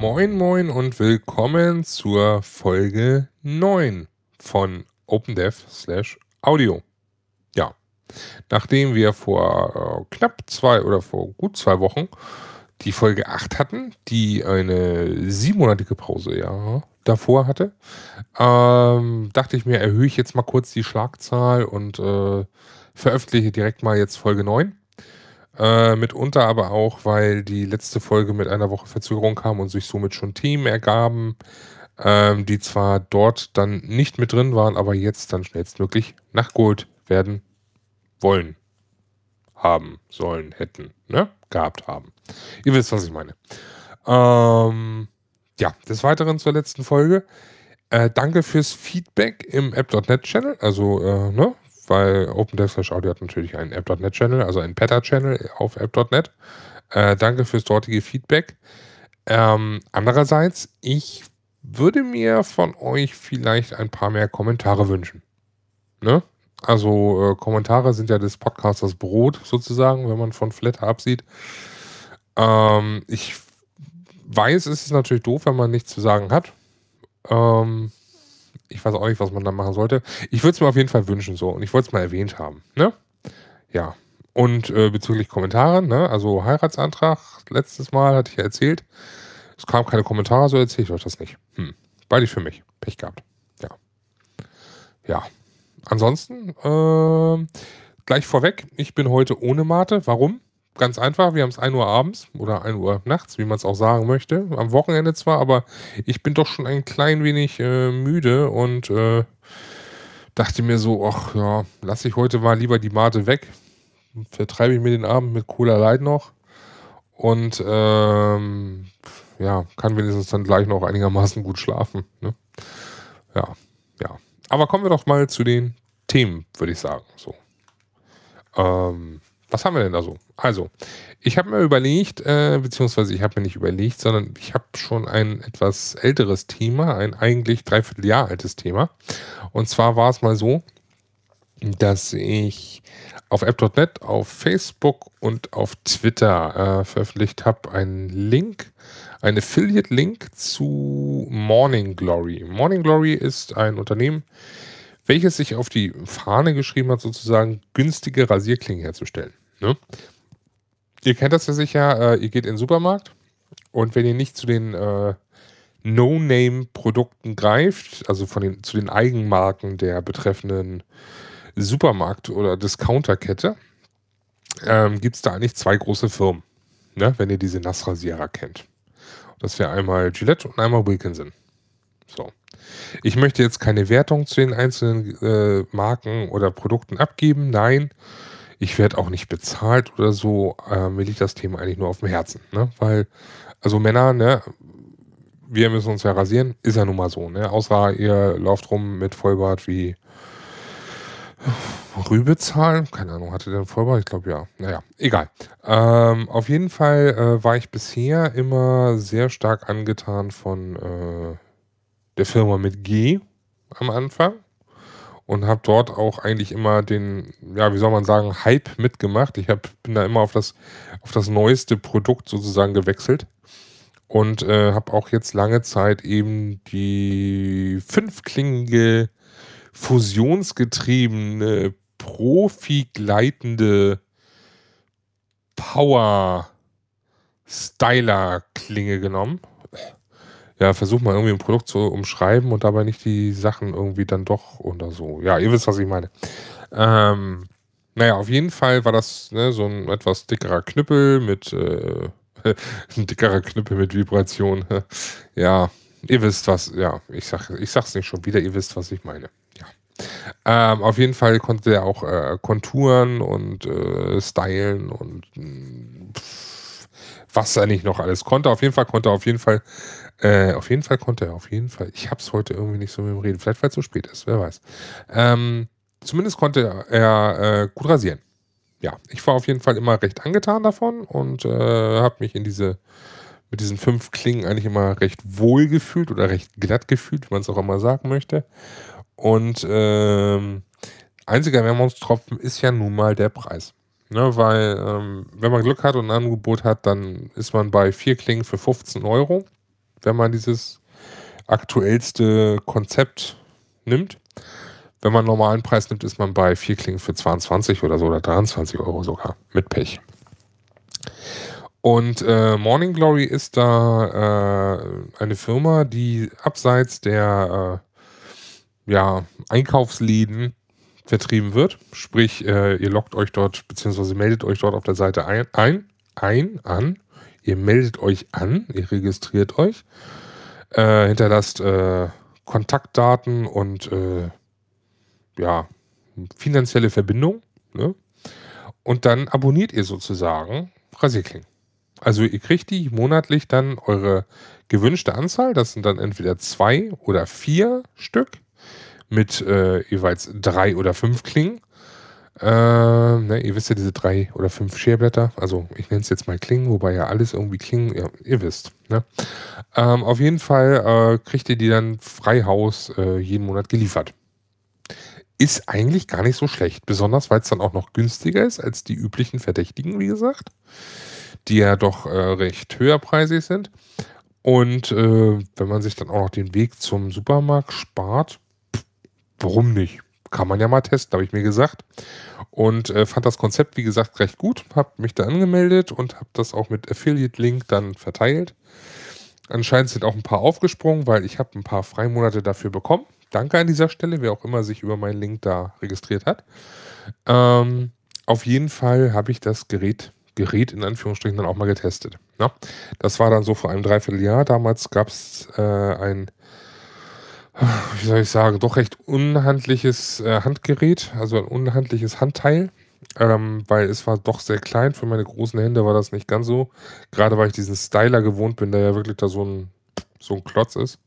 Moin Moin und willkommen zur Folge 9 von OpenDev slash Audio. Ja, nachdem wir vor äh, knapp zwei oder vor gut zwei Wochen die Folge 8 hatten, die eine siebenmonatige Pause ja davor hatte, ähm, dachte ich mir, erhöhe ich jetzt mal kurz die Schlagzahl und äh, veröffentliche direkt mal jetzt Folge 9. Äh, mitunter aber auch, weil die letzte Folge mit einer Woche Verzögerung kam und sich somit schon Themen ergaben, ähm, die zwar dort dann nicht mit drin waren, aber jetzt dann schnellstmöglich nachgeholt werden wollen, haben, sollen, hätten, ne? Gehabt haben. Ihr wisst, was ich meine. Ähm, ja, des Weiteren zur letzten Folge. Äh, danke fürs Feedback im App.net Channel. Also, äh, ne, weil OpenDev Audio hat natürlich einen App.net Channel, also einen Peta Channel auf App.net. Äh, danke fürs dortige Feedback. Ähm, andererseits, ich würde mir von euch vielleicht ein paar mehr Kommentare wünschen. Ne? Also äh, Kommentare sind ja des Podcasters Brot sozusagen, wenn man von Flatter absieht. Ähm, ich weiß, es ist natürlich doof, wenn man nichts zu sagen hat. Ähm, ich weiß auch nicht, was man da machen sollte. Ich würde es mir auf jeden Fall wünschen so und ich wollte es mal erwähnt haben. Ne? Ja. Und äh, bezüglich Kommentaren, ne? also Heiratsantrag, letztes Mal hatte ich ja erzählt. Es kamen keine Kommentare, so erzähle ich euch das nicht. Hm. Beide für mich. Pech gehabt. Ja. Ja. Ansonsten, äh, gleich vorweg, ich bin heute ohne Mate. Warum? Ganz einfach, wir haben es 1 Uhr abends oder 1 Uhr nachts, wie man es auch sagen möchte. Am Wochenende zwar, aber ich bin doch schon ein klein wenig äh, müde und äh, dachte mir so, ach ja, lasse ich heute mal lieber die Mate weg. Vertreibe ich mir den Abend mit Cola Light noch. Und ähm, ja, kann wenigstens dann gleich noch einigermaßen gut schlafen. Ne? Ja, ja. Aber kommen wir doch mal zu den Themen, würde ich sagen. So. Ähm, was haben wir denn da so? Also, ich habe mir überlegt, äh, beziehungsweise ich habe mir nicht überlegt, sondern ich habe schon ein etwas älteres Thema, ein eigentlich dreiviertel Jahr altes Thema. Und zwar war es mal so, dass ich auf app.net, auf Facebook und auf Twitter äh, veröffentlicht habe einen Link, einen Affiliate-Link zu Morning Glory. Morning Glory ist ein Unternehmen, welches sich auf die Fahne geschrieben hat, sozusagen günstige Rasierklingen herzustellen. Ne? Ihr kennt das ja sicher, äh, ihr geht in den Supermarkt und wenn ihr nicht zu den äh, No-Name-Produkten greift, also von den, zu den Eigenmarken der betreffenden Supermarkt- oder Discounterkette, ähm, gibt es da eigentlich zwei große Firmen, ne? wenn ihr diese Nassrasierer kennt. Das wäre einmal Gillette und einmal Wilkinson. So. Ich möchte jetzt keine Wertung zu den einzelnen äh, Marken oder Produkten abgeben. Nein, ich werde auch nicht bezahlt oder so. Äh, mir liegt das Thema eigentlich nur auf dem Herzen. Ne? Weil, also Männer, ne, wir müssen uns ja rasieren, ist ja nun mal so. Ne? Außer ihr lauft rum mit Vollbart wie Rübezahl. Keine Ahnung, hatte der Vollbart? Ich glaube ja. Naja, egal. Ähm, auf jeden Fall äh, war ich bisher immer sehr stark angetan von äh, der Firma mit G am Anfang und habe dort auch eigentlich immer den, ja, wie soll man sagen, Hype mitgemacht. Ich hab, bin da immer auf das, auf das neueste Produkt sozusagen gewechselt und äh, habe auch jetzt lange Zeit eben die fünfklingige, fusionsgetriebene, profi-gleitende Power-Styler-Klinge genommen ja, versuch mal irgendwie ein Produkt zu umschreiben und dabei nicht die Sachen irgendwie dann doch oder so. Ja, ihr wisst, was ich meine. Ähm, naja, auf jeden Fall war das ne, so ein etwas dickerer Knüppel mit äh, ein dickerer Knüppel mit Vibration. ja, ihr wisst was, ja, ich sag, ich sag's nicht schon wieder, ihr wisst, was ich meine. Ähm, auf jeden Fall konnte er auch äh, Konturen und äh, stylen und pff, was er nicht noch alles konnte. Auf jeden Fall konnte er auf jeden Fall äh, auf jeden Fall konnte er, auf jeden Fall. Ich habe es heute irgendwie nicht so mit dem Reden. Vielleicht, weil es so spät ist, wer weiß. Ähm, zumindest konnte er äh, gut rasieren. Ja, ich war auf jeden Fall immer recht angetan davon und äh, habe mich in diese mit diesen fünf Klingen eigentlich immer recht wohl gefühlt oder recht glatt gefühlt, wie man es auch immer sagen möchte. Und ähm, einziger Wermutstropfen ist ja nun mal der Preis. Ne, weil, ähm, wenn man Glück hat und ein Angebot hat, dann ist man bei vier Klingen für 15 Euro, wenn man dieses aktuellste Konzept nimmt. Wenn man normalen Preis nimmt, ist man bei vier Klingen für 22 oder so oder 23 Euro sogar mit Pech. Und äh, Morning Glory ist da äh, eine Firma, die abseits der äh, ja, Einkaufsläden vertrieben wird. Sprich, äh, ihr loggt euch dort, beziehungsweise meldet euch dort auf der Seite ein, ein, ein an. Ihr meldet euch an, ihr registriert euch, äh, hinterlasst äh, Kontaktdaten und äh, ja, finanzielle Verbindung. Ne? Und dann abonniert ihr sozusagen Rasierklingen. Also ihr kriegt die monatlich dann eure gewünschte Anzahl. Das sind dann entweder zwei oder vier Stück mit äh, jeweils drei oder fünf Klingen. Äh, ne, ihr wisst ja diese drei oder fünf Scherblätter. Also ich nenne es jetzt mal Klingen, wobei ja alles irgendwie Klingen, ja, ihr wisst. Ne? Ähm, auf jeden Fall äh, kriegt ihr die dann frei Haus äh, jeden Monat geliefert. Ist eigentlich gar nicht so schlecht, besonders weil es dann auch noch günstiger ist als die üblichen Verdächtigen, wie gesagt, die ja doch äh, recht höherpreisig sind. Und äh, wenn man sich dann auch noch den Weg zum Supermarkt spart, warum nicht? Kann man ja mal testen, habe ich mir gesagt. Und äh, fand das Konzept, wie gesagt, recht gut. Habe mich da angemeldet und habe das auch mit Affiliate-Link dann verteilt. Anscheinend sind auch ein paar aufgesprungen, weil ich habe ein paar Freimonate dafür bekommen. Danke an dieser Stelle, wer auch immer sich über meinen Link da registriert hat. Ähm, auf jeden Fall habe ich das Gerät, Gerät in Anführungsstrichen dann auch mal getestet. Ja, das war dann so vor einem Dreivierteljahr. Damals gab es äh, ein wie soll ich sagen, doch recht unhandliches äh, Handgerät, also ein unhandliches Handteil, ähm, weil es war doch sehr klein. Für meine großen Hände war das nicht ganz so. Gerade weil ich diesen Styler gewohnt bin, der ja wirklich da so ein, so ein Klotz ist.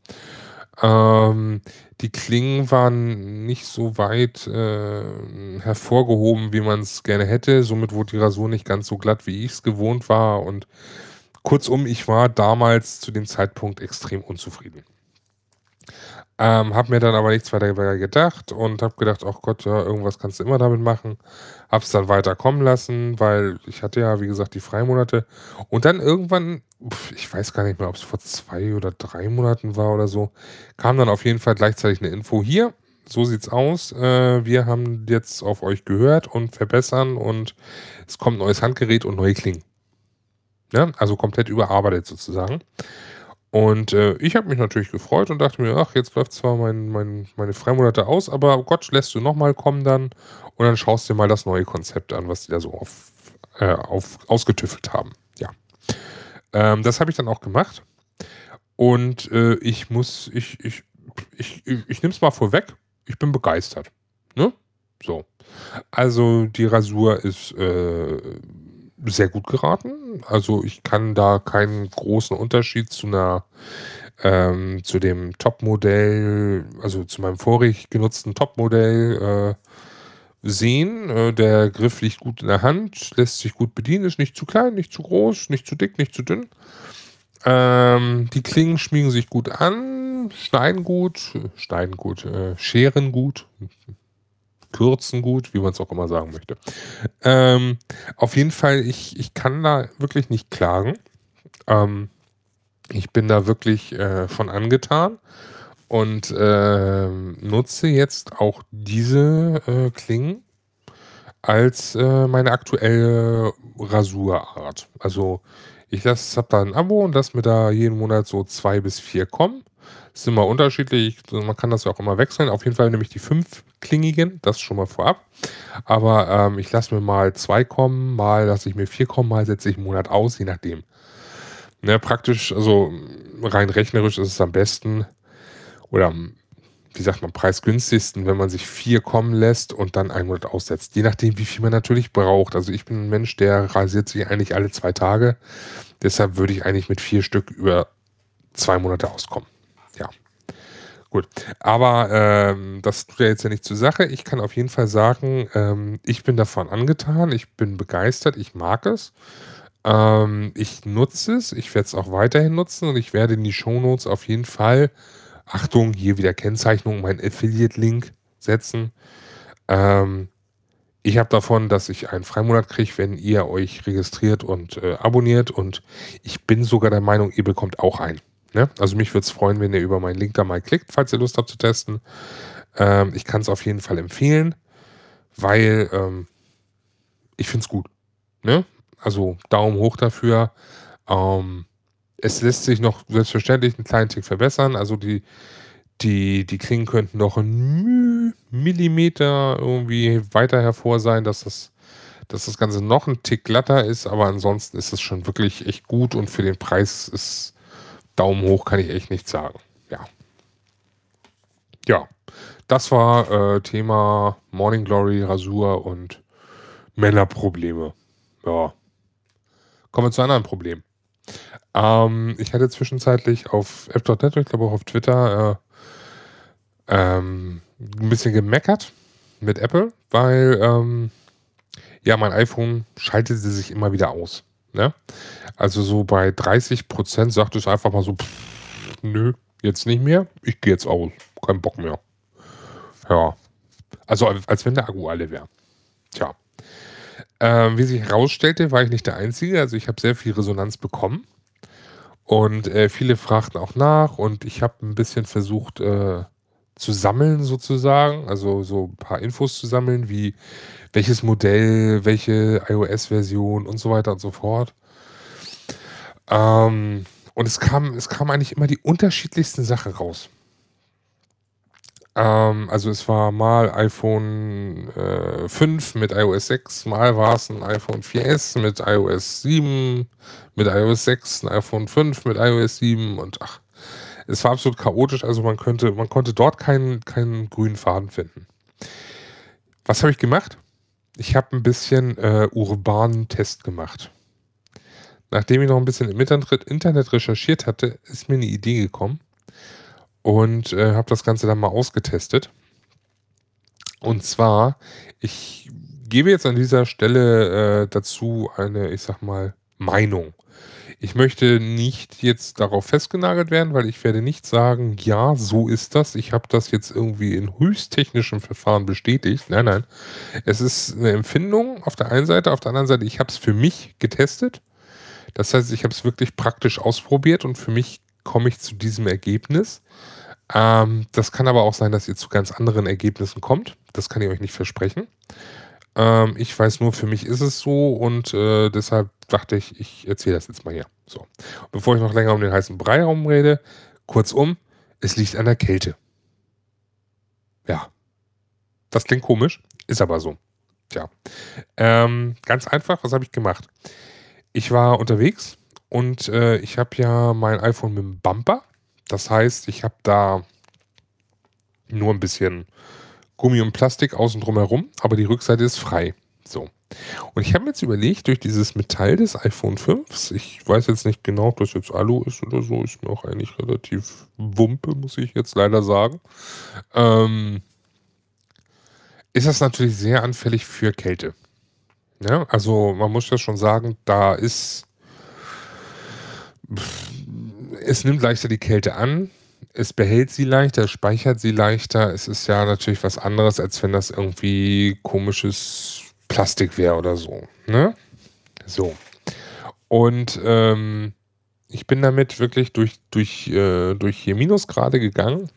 Ähm, die Klingen waren nicht so weit äh, hervorgehoben, wie man es gerne hätte. Somit wurde die Rasur nicht ganz so glatt, wie ich es gewohnt war. Und kurzum, ich war damals zu dem Zeitpunkt extrem unzufrieden. Ähm, hab mir dann aber nichts weiter gedacht und hab gedacht, ach Gott, ja, irgendwas kannst du immer damit machen. Hab's dann weiter kommen lassen, weil ich hatte ja, wie gesagt, die Freimonate. Und dann irgendwann, ich weiß gar nicht mehr, ob es vor zwei oder drei Monaten war oder so, kam dann auf jeden Fall gleichzeitig eine Info hier. So sieht's aus. Äh, wir haben jetzt auf euch gehört und verbessern und es kommt neues Handgerät und neue Klingen. Ja, also komplett überarbeitet sozusagen. Und äh, ich habe mich natürlich gefreut und dachte mir, ach, jetzt läuft zwar mein, mein, meine Freimonate aus, aber Gott, lässt du nochmal kommen dann und dann schaust du dir mal das neue Konzept an, was die da so auf, äh, auf, ausgetüffelt haben. Ja. Ähm, das habe ich dann auch gemacht. Und äh, ich muss, ich, ich, ich, ich, ich nehme es mal vorweg, ich bin begeistert. Ne? So. Also die Rasur ist äh, sehr gut geraten. Also ich kann da keinen großen Unterschied zu einer ähm, zu dem Top-Modell, also zu meinem vorig genutzten Top-Modell äh, sehen. Äh, der Griff liegt gut in der Hand, lässt sich gut bedienen, ist nicht zu klein, nicht zu groß, nicht zu dick, nicht zu dünn. Ähm, die Klingen schmiegen sich gut an, schneiden gut, schneiden gut, äh, scheren gut, kürzen gut, wie man es auch immer sagen möchte. Ähm, auf jeden Fall, ich, ich kann da wirklich nicht klagen. Ähm, ich bin da wirklich äh, von angetan und äh, nutze jetzt auch diese äh, Klingen als äh, meine aktuelle Rasurart. Also ich habe da ein Abo und lasse mir da jeden Monat so zwei bis vier kommen. Ist immer unterschiedlich. Man kann das ja auch immer wechseln. Auf jeden Fall nehme ich die fünfklingigen, das schon mal vorab. Aber ähm, ich lasse mir mal zwei kommen, mal lasse ich mir vier kommen, mal setze ich einen Monat aus, je nachdem. Ne, praktisch, also rein rechnerisch ist es am besten oder wie sagt man, preisgünstigsten, wenn man sich vier kommen lässt und dann einen Monat aussetzt. Je nachdem, wie viel man natürlich braucht. Also ich bin ein Mensch, der rasiert sich eigentlich alle zwei Tage. Deshalb würde ich eigentlich mit vier Stück über zwei Monate auskommen. Gut. Aber ähm, das tut ja jetzt ja nicht zur Sache. Ich kann auf jeden Fall sagen, ähm, ich bin davon angetan, ich bin begeistert, ich mag es. Ähm, ich nutze es, ich werde es auch weiterhin nutzen und ich werde in die Shownotes auf jeden Fall, Achtung, hier wieder Kennzeichnung, mein Affiliate-Link setzen. Ähm, ich habe davon, dass ich einen Freimonat kriege, wenn ihr euch registriert und äh, abonniert und ich bin sogar der Meinung, ihr bekommt auch einen. Ne? Also mich würde es freuen, wenn ihr über meinen Link da mal klickt, falls ihr Lust habt zu testen. Ähm, ich kann es auf jeden Fall empfehlen, weil ähm, ich finde es gut. Ne? Also Daumen hoch dafür. Ähm, es lässt sich noch selbstverständlich einen kleinen Tick verbessern. Also die, die, die Klingen könnten noch ein Millimeter irgendwie weiter hervor sein, dass das, dass das Ganze noch ein Tick glatter ist, aber ansonsten ist es schon wirklich echt gut und für den Preis ist Daumen hoch, kann ich echt nicht sagen. Ja. Ja, das war äh, Thema Morning Glory, Rasur und Männerprobleme. Ja. Kommen wir zu anderen Problemen. Ähm, ich hatte zwischenzeitlich auf App.net, ich glaube auch auf Twitter, äh, ähm, ein bisschen gemeckert mit Apple, weil ähm, ja, mein iPhone schaltete sich immer wieder aus. Ne? Also so bei 30 Prozent sagt es einfach mal so, pff, nö, jetzt nicht mehr, ich gehe jetzt aus, kein Bock mehr. Ja, also als wenn der Akku alle wäre. Tja. Ähm, wie sich herausstellte, war ich nicht der Einzige. Also ich habe sehr viel Resonanz bekommen. Und äh, viele fragten auch nach und ich habe ein bisschen versucht äh, zu sammeln sozusagen. Also so ein paar Infos zu sammeln, wie welches Modell, welche iOS-Version und so weiter und so fort. Ähm, und es kam, es kam eigentlich immer die unterschiedlichsten Sachen raus. Ähm, also es war mal iPhone äh, 5 mit iOS 6, mal war es ein iPhone 4S mit iOS 7, mit iOS 6, ein iPhone 5 mit iOS 7 und ach, es war absolut chaotisch, also man könnte, man konnte dort keinen, keinen grünen Faden finden. Was habe ich gemacht? Ich habe ein bisschen äh, urbanen Test gemacht. Nachdem ich noch ein bisschen im Internet recherchiert hatte, ist mir eine Idee gekommen und äh, habe das Ganze dann mal ausgetestet. Und zwar, ich gebe jetzt an dieser Stelle äh, dazu eine, ich sag mal, Meinung. Ich möchte nicht jetzt darauf festgenagelt werden, weil ich werde nicht sagen, ja, so ist das. Ich habe das jetzt irgendwie in höchsttechnischen Verfahren bestätigt. Nein, nein. Es ist eine Empfindung auf der einen Seite, auf der anderen Seite, ich habe es für mich getestet. Das heißt, ich habe es wirklich praktisch ausprobiert und für mich komme ich zu diesem Ergebnis. Ähm, das kann aber auch sein, dass ihr zu ganz anderen Ergebnissen kommt. Das kann ich euch nicht versprechen. Ähm, ich weiß nur, für mich ist es so und äh, deshalb dachte ich, ich erzähle das jetzt mal hier. So. Bevor ich noch länger um den heißen Brei herumrede, kurzum, es liegt an der Kälte. Ja. Das klingt komisch, ist aber so. Tja. Ähm, ganz einfach, was habe ich gemacht? Ich war unterwegs und äh, ich habe ja mein iPhone mit dem Bumper. Das heißt, ich habe da nur ein bisschen Gummi und Plastik außen drum herum, aber die Rückseite ist frei. So. Und ich habe mir jetzt überlegt, durch dieses Metall des iPhone 5, ich weiß jetzt nicht genau, ob das jetzt Alu ist oder so, ist mir auch eigentlich relativ wumpe, muss ich jetzt leider sagen, ähm, ist das natürlich sehr anfällig für Kälte. Ja, also man muss ja schon sagen, da ist, es nimmt leichter die Kälte an, es behält sie leichter, speichert sie leichter. Es ist ja natürlich was anderes, als wenn das irgendwie komisches Plastik wäre oder so. Ne? So. Und ähm, ich bin damit wirklich durch, durch, äh, durch hier Minusgrade gegangen.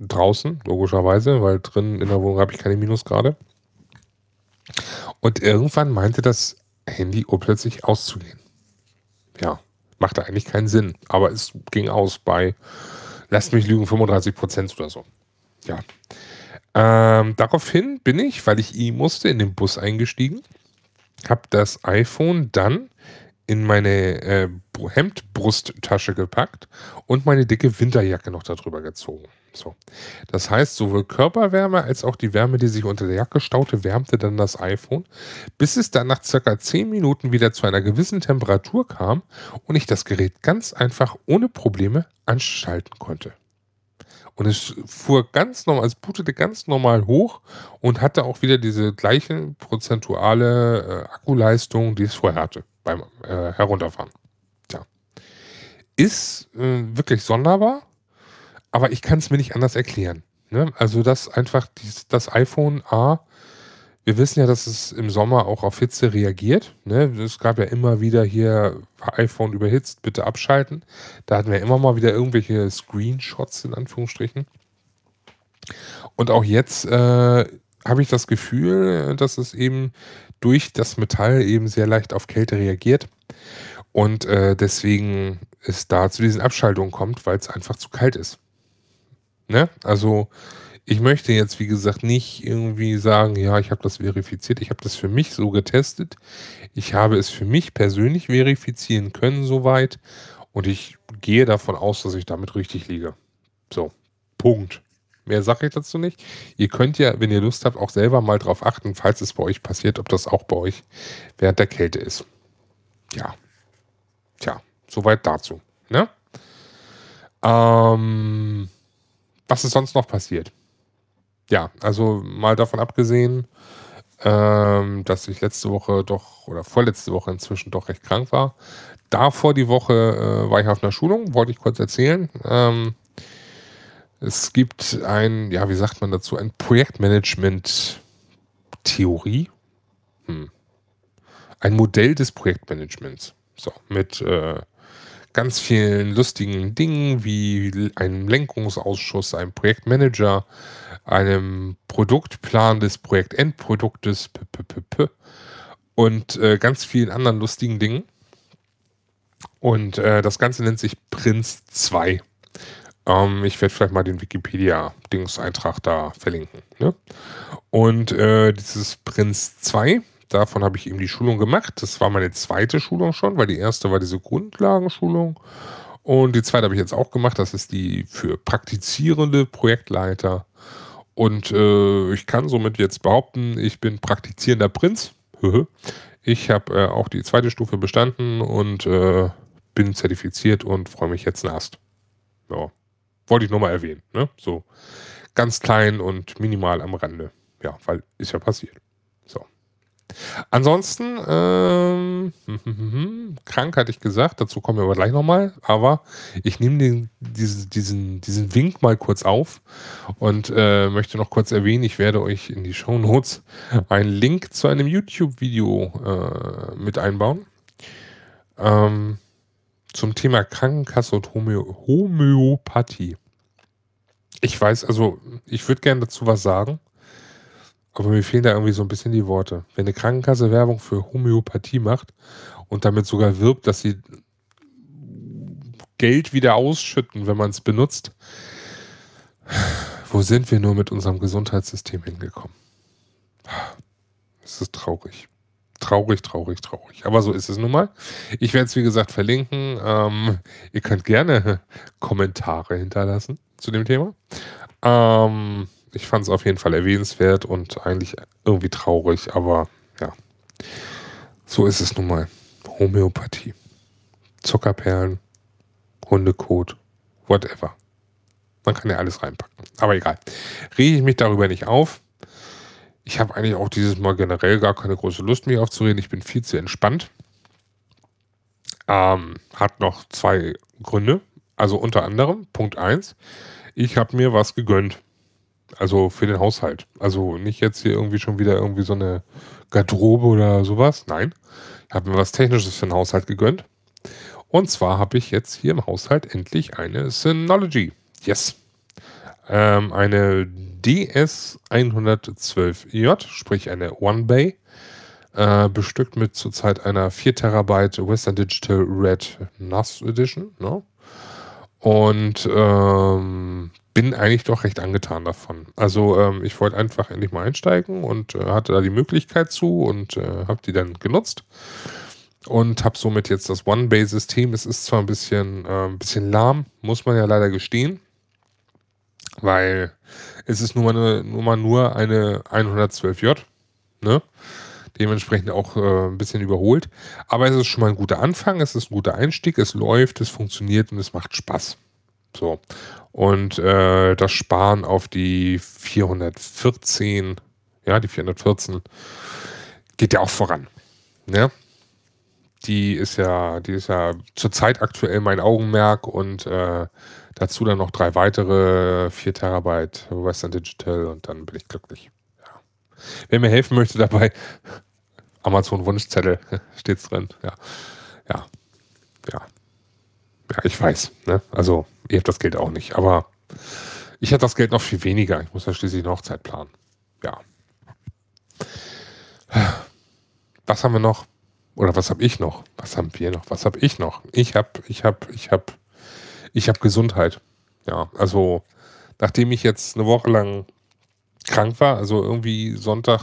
Draußen, logischerweise, weil drin in der Wohnung habe ich keine Minusgrade. Und irgendwann meinte das Handy urplötzlich auszugehen. Ja, machte eigentlich keinen Sinn. Aber es ging aus bei lasst mich lügen, 35 Prozent oder so. Ja. Ähm, daraufhin bin ich, weil ich eh musste, in den Bus eingestiegen, habe das iPhone dann in meine äh, Hemdbrusttasche gepackt und meine dicke Winterjacke noch darüber gezogen. So. Das heißt, sowohl Körperwärme als auch die Wärme, die sich unter der Jacke staute, wärmte dann das iPhone, bis es dann nach circa 10 Minuten wieder zu einer gewissen Temperatur kam und ich das Gerät ganz einfach ohne Probleme anschalten konnte. Und es fuhr ganz normal, es bootete ganz normal hoch und hatte auch wieder diese gleiche prozentuale äh, Akkuleistung, die es vorher hatte. beim äh, Herunterfahren. Tja. Ist äh, wirklich sonderbar, aber ich kann es mir nicht anders erklären. Ne? Also, dass einfach dies, das iPhone A, wir wissen ja, dass es im Sommer auch auf Hitze reagiert. Ne? Es gab ja immer wieder hier iPhone überhitzt, bitte abschalten. Da hatten wir immer mal wieder irgendwelche Screenshots in Anführungsstrichen. Und auch jetzt äh, habe ich das Gefühl, dass es eben durch das Metall eben sehr leicht auf Kälte reagiert und äh, deswegen es da zu diesen Abschaltungen kommt, weil es einfach zu kalt ist. Ne? Also ich möchte jetzt, wie gesagt, nicht irgendwie sagen, ja, ich habe das verifiziert. Ich habe das für mich so getestet. Ich habe es für mich persönlich verifizieren können soweit. Und ich gehe davon aus, dass ich damit richtig liege. So, Punkt. Mehr sage ich dazu nicht. Ihr könnt ja, wenn ihr Lust habt, auch selber mal drauf achten, falls es bei euch passiert, ob das auch bei euch während der Kälte ist. Ja. Tja, soweit dazu. Ne? Ähm, was ist sonst noch passiert? Ja, also mal davon abgesehen, ähm, dass ich letzte Woche doch oder vorletzte Woche inzwischen doch recht krank war. Davor die Woche äh, war ich auf einer Schulung, wollte ich kurz erzählen. Ähm, es gibt ein, ja, wie sagt man dazu, ein Projektmanagement-Theorie. Hm. Ein Modell des Projektmanagements. So, mit äh, ganz vielen lustigen Dingen wie einem Lenkungsausschuss, einem Projektmanager, einem Produktplan des Projektendproduktes und äh, ganz vielen anderen lustigen Dingen. Und äh, das Ganze nennt sich Prinz 2. Ähm, ich werde vielleicht mal den Wikipedia-Dingseintrag da verlinken. Ne? Und äh, dieses Prinz 2, davon habe ich eben die Schulung gemacht. Das war meine zweite Schulung schon, weil die erste war diese Grundlagenschulung. Und die zweite habe ich jetzt auch gemacht. Das ist die für praktizierende Projektleiter. Und äh, ich kann somit jetzt behaupten, ich bin praktizierender Prinz. ich habe äh, auch die zweite Stufe bestanden und äh, bin zertifiziert und freue mich jetzt nast. Ja. Wollte ich nur mal erwähnen. Ne? So ganz klein und minimal am Rande. Ja, weil ist ja passiert. So. Ansonsten, ähm, krank hatte ich gesagt, dazu kommen wir aber gleich nochmal, aber ich nehme den, diesen, diesen, diesen Wink mal kurz auf und äh, möchte noch kurz erwähnen, ich werde euch in die Show Notes einen Link zu einem YouTube-Video äh, mit einbauen. Ähm, zum Thema Krankenkasse und Homö Homöopathie. Ich weiß, also ich würde gerne dazu was sagen, aber mir fehlen da irgendwie so ein bisschen die Worte. Wenn eine Krankenkasse Werbung für Homöopathie macht und damit sogar wirbt, dass sie Geld wieder ausschütten, wenn man es benutzt, wo sind wir nur mit unserem Gesundheitssystem hingekommen? Es ist traurig. Traurig, traurig, traurig. Aber so ist es nun mal. Ich werde es, wie gesagt, verlinken. Ähm, ihr könnt gerne Kommentare hinterlassen zu dem Thema. Ähm, ich fand es auf jeden Fall erwähnenswert und eigentlich irgendwie traurig, aber ja, so ist es nun mal. Homöopathie. Zuckerperlen, Hundekot, whatever. Man kann ja alles reinpacken. Aber egal. Rege ich mich darüber nicht auf. Ich habe eigentlich auch dieses Mal generell gar keine große Lust, mich aufzureden. Ich bin viel zu entspannt. Ähm, hat noch zwei Gründe. Also unter anderem, Punkt 1, ich habe mir was gegönnt. Also für den Haushalt. Also nicht jetzt hier irgendwie schon wieder irgendwie so eine Garderobe oder sowas. Nein. Ich habe mir was Technisches für den Haushalt gegönnt. Und zwar habe ich jetzt hier im Haushalt endlich eine Synology. Yes. Ähm, eine DS112J, sprich eine One Bay, äh, bestückt mit zurzeit einer 4 Terabyte Western Digital Red NAS Edition. Ne? Und ähm, bin eigentlich doch recht angetan davon. Also ähm, ich wollte einfach endlich mal einsteigen und äh, hatte da die Möglichkeit zu und äh, habe die dann genutzt und habe somit jetzt das One-Bay-System. Es ist zwar ein bisschen, äh, ein bisschen lahm, muss man ja leider gestehen, weil es ist nun mal, nur, mal nur eine 112J, ne? Dementsprechend auch äh, ein bisschen überholt. Aber es ist schon mal ein guter Anfang, es ist ein guter Einstieg, es läuft, es funktioniert und es macht Spaß. So. Und äh, das Sparen auf die 414, ja, die 414 geht ja auch voran. Ne? die ist ja, die ist ja zurzeit aktuell mein Augenmerk und äh, dazu dann noch drei weitere 4 Terabyte Western Digital und dann bin ich glücklich. Ja. Wer mir helfen möchte dabei, Amazon Wunschzettel steht's drin. Ja. Ja. Ja. Ja, ich weiß. Ne? Also, ihr habt das Geld auch nicht, aber ich hätte das Geld noch viel weniger. Ich muss ja schließlich eine Hochzeit planen. Ja. Was haben wir noch? Oder was habe ich noch? Was haben wir noch? Was habe ich noch? Ich habe, ich habe, ich habe, ich habe Gesundheit. Ja, also nachdem ich jetzt eine Woche lang krank war, also irgendwie Sonntag,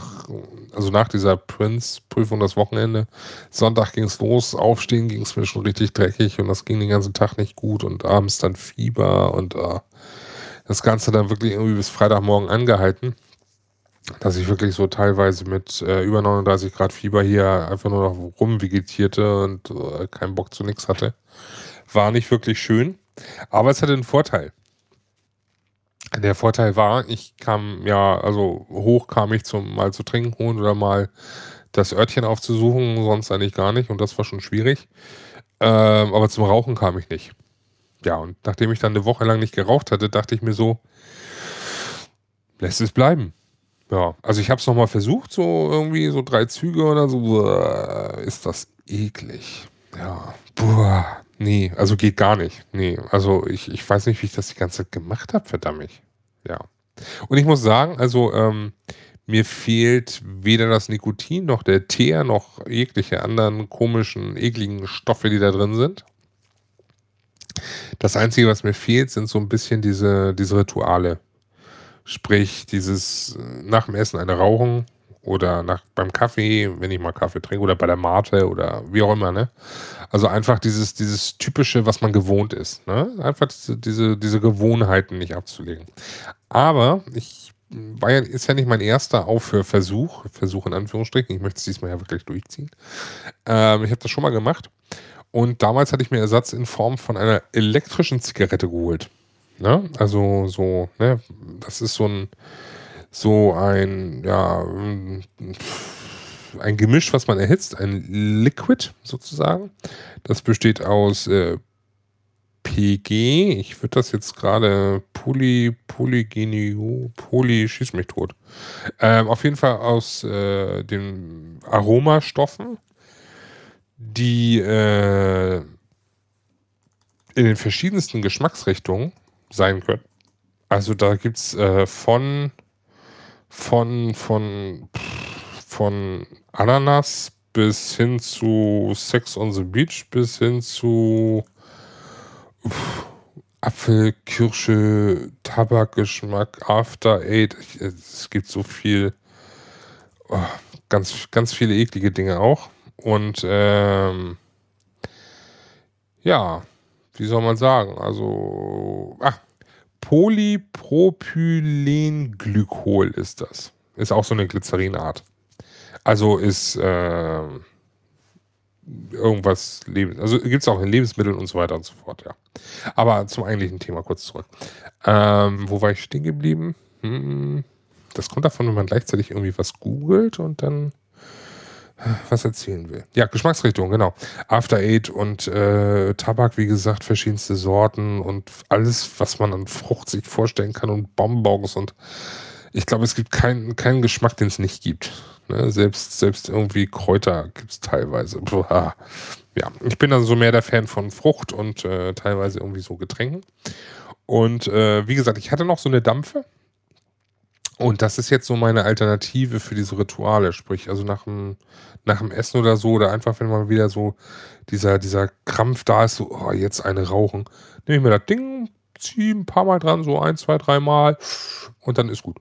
also nach dieser Prince-Prüfung das Wochenende, Sonntag ging es los, aufstehen ging es mir schon richtig dreckig und das ging den ganzen Tag nicht gut und abends dann Fieber und äh, das Ganze dann wirklich irgendwie bis Freitagmorgen angehalten dass ich wirklich so teilweise mit äh, über 39 Grad Fieber hier einfach nur noch rumvegetierte und äh, keinen Bock zu nichts hatte. War nicht wirklich schön, aber es hatte einen Vorteil. Der Vorteil war, ich kam ja, also hoch kam ich zum mal zu trinken holen oder mal das Örtchen aufzusuchen, sonst eigentlich gar nicht und das war schon schwierig. Ähm, aber zum Rauchen kam ich nicht. Ja, und nachdem ich dann eine Woche lang nicht geraucht hatte, dachte ich mir so, lässt es bleiben ja, also ich habe es nochmal versucht, so irgendwie so drei Züge oder so. Ist das eklig. Ja, boah, nee, also geht gar nicht. Nee, also ich, ich weiß nicht, wie ich das die ganze Zeit gemacht habe, verdammt. Ja. Und ich muss sagen, also ähm, mir fehlt weder das Nikotin noch der Teer noch jegliche anderen komischen, ekligen Stoffe, die da drin sind. Das Einzige, was mir fehlt, sind so ein bisschen diese, diese Rituale. Sprich, dieses äh, nach dem Essen eine Rauchen oder nach, beim Kaffee, wenn ich mal Kaffee trinke, oder bei der Mate oder wie auch immer, ne? Also einfach dieses, dieses typische, was man gewohnt ist, ne? Einfach diese, diese, diese Gewohnheiten nicht abzulegen. Aber ich war ja, ist ja nicht mein erster Aufhörversuch, Versuch in Anführungsstrichen, ich möchte es diesmal ja wirklich durchziehen. Ähm, ich habe das schon mal gemacht und damals hatte ich mir Ersatz in Form von einer elektrischen Zigarette geholt. Ne? Also so, ne, das ist so ein, so ein, ja, ein Gemisch, was man erhitzt, ein Liquid sozusagen. Das besteht aus äh, PG, ich würde das jetzt gerade Poly, Polygenio, Poly, schieß mich tot. Ähm, auf jeden Fall aus äh, den Aromastoffen, die äh, in den verschiedensten Geschmacksrichtungen sein können. Also da gibt es äh, von, von, von, von Ananas bis hin zu Sex on the Beach bis hin zu uff, Apfel, Kirsche, Tabakgeschmack, After Eight. Es gibt so viel, oh, ganz, ganz viele eklige Dinge auch. Und ähm, ja, wie soll man sagen? Also, ach, Polypropylenglykol ist das. Ist auch so eine Glycerinart. Also ist äh, irgendwas, also gibt es auch in Lebensmitteln und so weiter und so fort, ja. Aber zum eigentlichen Thema kurz zurück. Ähm, wo war ich stehen geblieben? Hm, das kommt davon, wenn man gleichzeitig irgendwie was googelt und dann was erzählen will. Ja, Geschmacksrichtung, genau. After Eight und äh, Tabak, wie gesagt, verschiedenste Sorten und alles, was man an Frucht sich vorstellen kann und Bonbons und ich glaube, es gibt keinen, Geschmack, den es nicht gibt. Ne? Selbst, selbst irgendwie Kräuter gibt es teilweise. Boah. Ja, ich bin also so mehr der Fan von Frucht und äh, teilweise irgendwie so Getränken. Und äh, wie gesagt, ich hatte noch so eine Dampfe. Und das ist jetzt so meine Alternative für diese Rituale, sprich, also nach dem, nach dem Essen oder so, oder einfach, wenn mal wieder so dieser, dieser Krampf da ist, so, oh, jetzt eine rauchen, nehme ich mir das Ding, ziehe ein paar Mal dran, so ein, zwei, drei Mal und dann ist gut.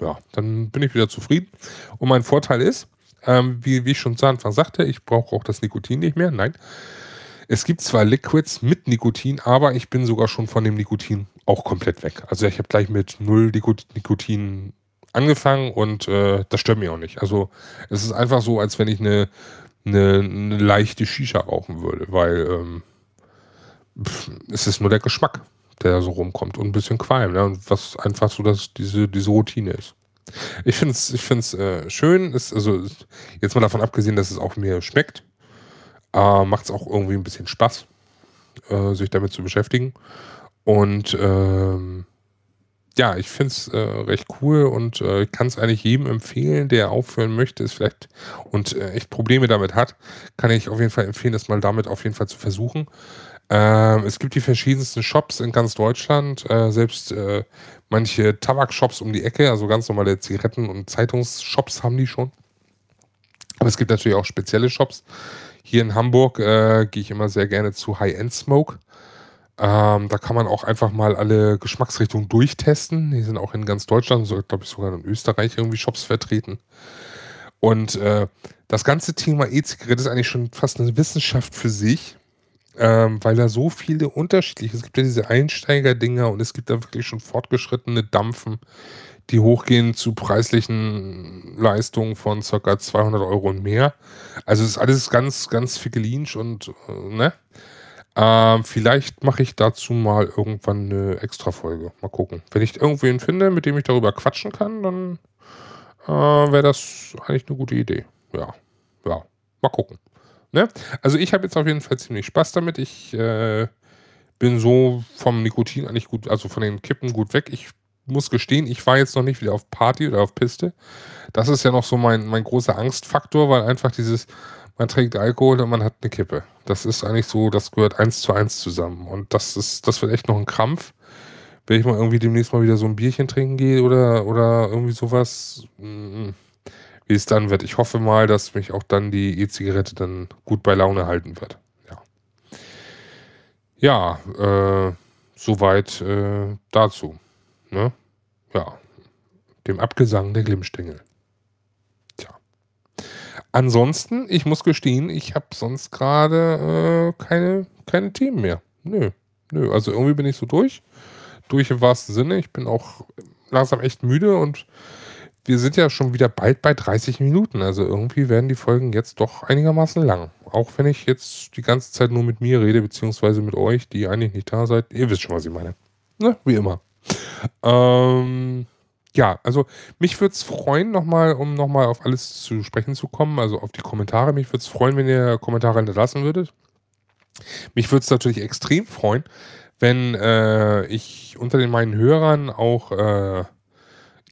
Ja, dann bin ich wieder zufrieden. Und mein Vorteil ist, ähm, wie, wie ich schon zu Anfang sagte, ich brauche auch das Nikotin nicht mehr. Nein. Es gibt zwar Liquids mit Nikotin, aber ich bin sogar schon von dem Nikotin auch komplett weg. Also ich habe gleich mit null Nikotin angefangen und äh, das stört mich auch nicht. Also es ist einfach so, als wenn ich eine, eine, eine leichte Shisha rauchen würde, weil ähm, pff, es ist nur der Geschmack, der so rumkommt und ein bisschen Qualm, ne? was einfach so dass diese, diese Routine ist. Ich finde es ich äh, schön, ist, also jetzt mal davon abgesehen, dass es auch mir schmeckt, Äh, Macht es auch irgendwie ein bisschen Spaß, äh, sich damit zu beschäftigen. Und ähm, ja, ich finde es äh, recht cool und äh, kann es eigentlich jedem empfehlen, der aufhören möchte, ist vielleicht und äh, echt Probleme damit hat, kann ich auf jeden Fall empfehlen, das mal damit auf jeden Fall zu versuchen. Ähm, es gibt die verschiedensten Shops in ganz Deutschland, äh, selbst äh, manche Tabakshops um die Ecke, also ganz normale Zigaretten- und Zeitungsshops haben die schon. Aber es gibt natürlich auch spezielle Shops. Hier in Hamburg äh, gehe ich immer sehr gerne zu High-End Smoke. Ähm, da kann man auch einfach mal alle Geschmacksrichtungen durchtesten. Die sind auch in ganz Deutschland, so glaube ich sogar in Österreich irgendwie Shops vertreten. Und äh, das ganze Thema E-Zigarette ist eigentlich schon fast eine Wissenschaft für sich, ähm, weil da so viele unterschiedliche, es gibt ja diese Einsteiger-Dinger und es gibt da wirklich schon fortgeschrittene Dampfen, die hochgehen zu preislichen Leistungen von ca. 200 Euro und mehr. Also ist alles ganz, ganz fickelinsch und äh, ne? Ähm, vielleicht mache ich dazu mal irgendwann eine extra Folge. Mal gucken. Wenn ich irgendwen finde, mit dem ich darüber quatschen kann, dann äh, wäre das eigentlich eine gute Idee. Ja, ja, mal gucken. Ne? Also ich habe jetzt auf jeden Fall ziemlich Spaß damit. Ich äh, bin so vom Nikotin eigentlich gut, also von den Kippen gut weg. Ich muss gestehen, ich war jetzt noch nicht wieder auf Party oder auf Piste. Das ist ja noch so mein, mein großer Angstfaktor, weil einfach dieses, man trinkt Alkohol und man hat eine Kippe. Das ist eigentlich so, das gehört eins zu eins zusammen. Und das ist, das wird echt noch ein Krampf. Wenn ich mal irgendwie demnächst mal wieder so ein Bierchen trinken gehe oder, oder irgendwie sowas, mm, wie es dann wird. Ich hoffe mal, dass mich auch dann die E-Zigarette dann gut bei Laune halten wird. Ja, ja äh, soweit äh, dazu. Ne? Ja, dem Abgesang der Glimmstängel. Ansonsten, ich muss gestehen, ich habe sonst gerade äh, keine, keine Themen mehr. Nö, nö. Also irgendwie bin ich so durch. Durch im wahrsten Sinne. Ich bin auch langsam echt müde und wir sind ja schon wieder bald bei 30 Minuten. Also irgendwie werden die Folgen jetzt doch einigermaßen lang. Auch wenn ich jetzt die ganze Zeit nur mit mir rede, beziehungsweise mit euch, die eigentlich nicht da seid. Ihr wisst schon, was ich meine. Ne? Wie immer. Ähm, ja, also mich würde es freuen, nochmal, um nochmal auf alles zu sprechen zu kommen, also auf die Kommentare. Mich würde es freuen, wenn ihr Kommentare hinterlassen würdet. Mich würde es natürlich extrem freuen, wenn äh, ich unter den meinen Hörern auch äh,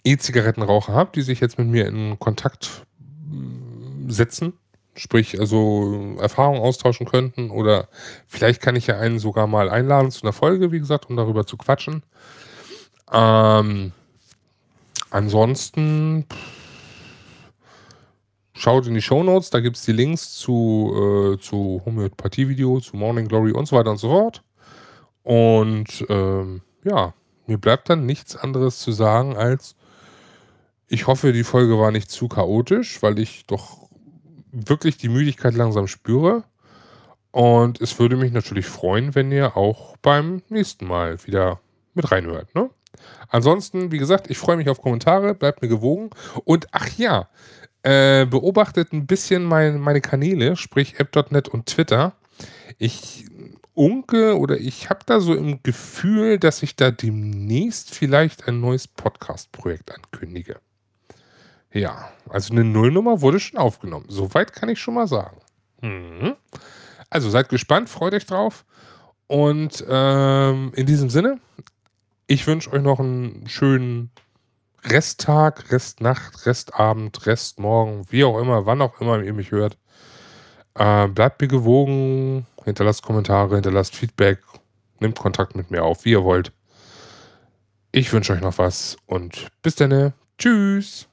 E-Zigarettenraucher habe, die sich jetzt mit mir in Kontakt mm, setzen. Sprich, also Erfahrungen austauschen könnten oder vielleicht kann ich ja einen sogar mal einladen zu einer Folge, wie gesagt, um darüber zu quatschen. Ähm, ansonsten schaut in die Show Notes, da gibt es die Links zu, äh, zu Homöopathie-Video, zu Morning Glory und so weiter und so fort. Und ähm, ja, mir bleibt dann nichts anderes zu sagen als, ich hoffe, die Folge war nicht zu chaotisch, weil ich doch wirklich die Müdigkeit langsam spüre. Und es würde mich natürlich freuen, wenn ihr auch beim nächsten Mal wieder mit reinhört. Ne? Ansonsten, wie gesagt, ich freue mich auf Kommentare, bleibt mir gewogen. Und ach ja, äh, beobachtet ein bisschen mein, meine Kanäle, sprich app.net und Twitter. Ich unke oder ich habe da so im Gefühl, dass ich da demnächst vielleicht ein neues Podcast-Projekt ankündige. Ja, also eine Nullnummer wurde schon aufgenommen. Soweit kann ich schon mal sagen. Mhm. Also seid gespannt, freut euch drauf. Und ähm, in diesem Sinne, ich wünsche euch noch einen schönen Resttag, Restnacht, Restabend, Restmorgen, wie auch immer, wann auch immer ihr mich hört. Äh, bleibt mir gewogen, hinterlasst Kommentare, hinterlasst Feedback, nehmt Kontakt mit mir auf, wie ihr wollt. Ich wünsche euch noch was und bis dann. Tschüss.